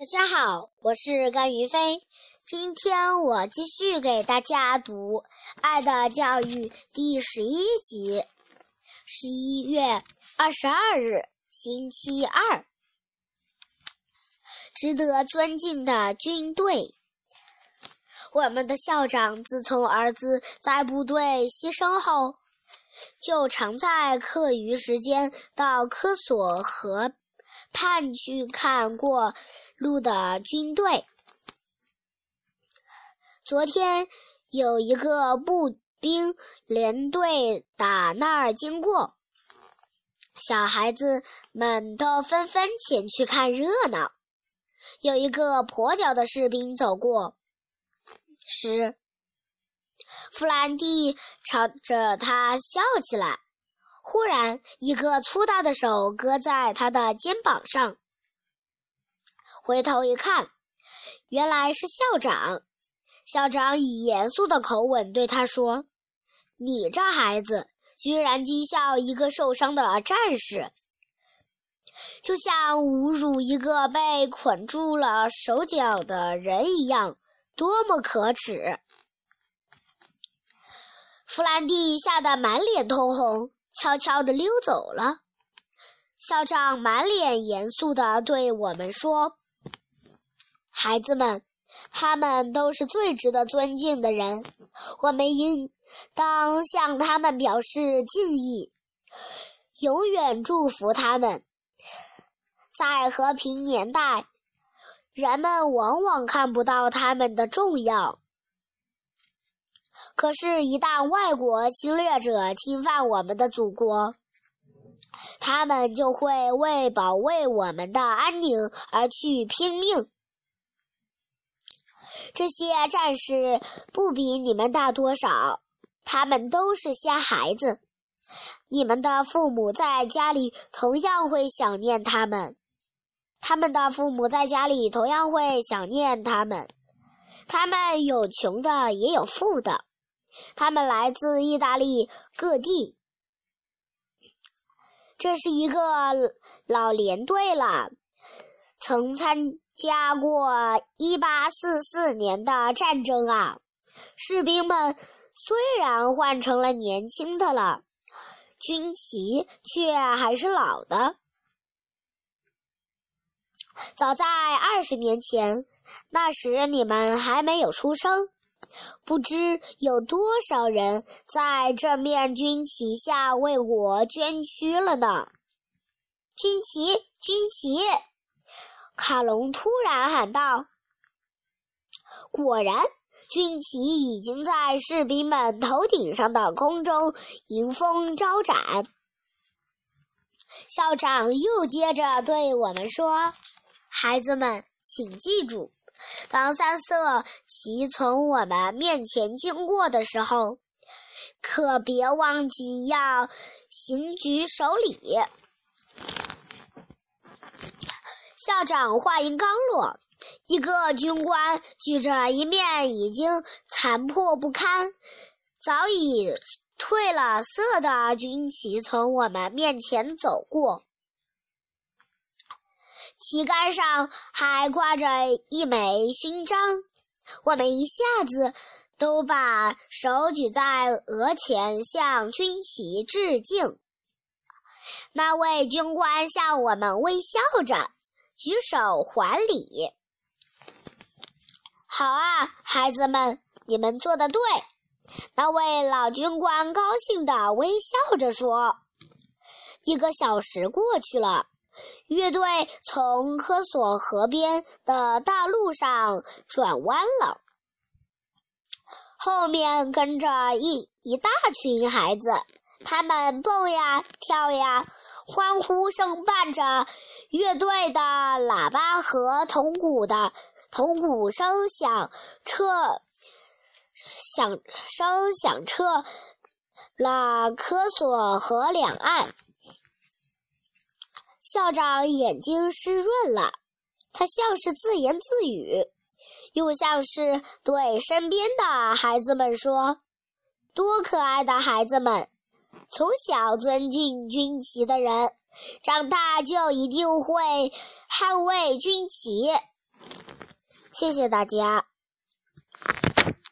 大家好，我是甘于飞。今天我继续给大家读《爱的教育》第十一集。十一月二十二日，星期二。值得尊敬的军队。我们的校长自从儿子在部队牺牲后，就常在课余时间到科索河盼去看过路的军队。昨天有一个步兵连队打那儿经过，小孩子们都纷纷前去看热闹。有一个跛脚的士兵走过时，弗兰蒂朝着他笑起来。忽然，一个粗大的手搁在他的肩膀上。回头一看，原来是校长。校长以严肃的口吻对他说：“你这孩子，居然讥笑一个受伤的战士，就像侮辱一个被捆住了手脚的人一样，多么可耻！”弗兰蒂吓得满脸通红。悄悄地溜走了。校长满脸严肃地对我们说：“孩子们，他们都是最值得尊敬的人，我们应当向他们表示敬意，永远祝福他们。在和平年代，人们往往看不到他们的重要。”可是，一旦外国侵略者侵犯我们的祖国，他们就会为保卫我们的安宁而去拼命。这些战士不比你们大多少，他们都是些孩子。你们的父母在家里同样会想念他们，他们的父母在家里同样会想念他们。他们有穷的，也有富的。他们来自意大利各地。这是一个老连队了，曾参加过1844年的战争啊。士兵们虽然换成了年轻的了，军旗却还是老的。早在二十年前，那时你们还没有出生。不知有多少人在这面军旗下为我捐躯了呢？军旗，军旗！卡隆突然喊道。果然，军旗已经在士兵们头顶上的空中迎风招展。校长又接着对我们说：“孩子们，请记住。”当三色旗从我们面前经过的时候，可别忘记要行举手礼。校长话音刚落，一个军官举着一面已经残破不堪、早已褪了色的军旗从我们面前走过。旗杆上还挂着一枚勋章，我们一下子都把手举在额前，向军旗致敬。那位军官向我们微笑着，举手还礼。好啊，孩子们，你们做的对。那位老军官高兴地微笑着说：“一个小时过去了。”乐队从科索河边的大路上转弯了，后面跟着一一大群孩子，他们蹦呀跳呀，欢呼声伴着乐队的喇叭和铜鼓的铜鼓声响彻响声响彻了科索河两岸。校长眼睛湿润了他像是自言自语又像是对身边的孩子们说多可爱的孩子们从小尊敬军旗的人长大就一定会捍卫军旗。谢谢大家。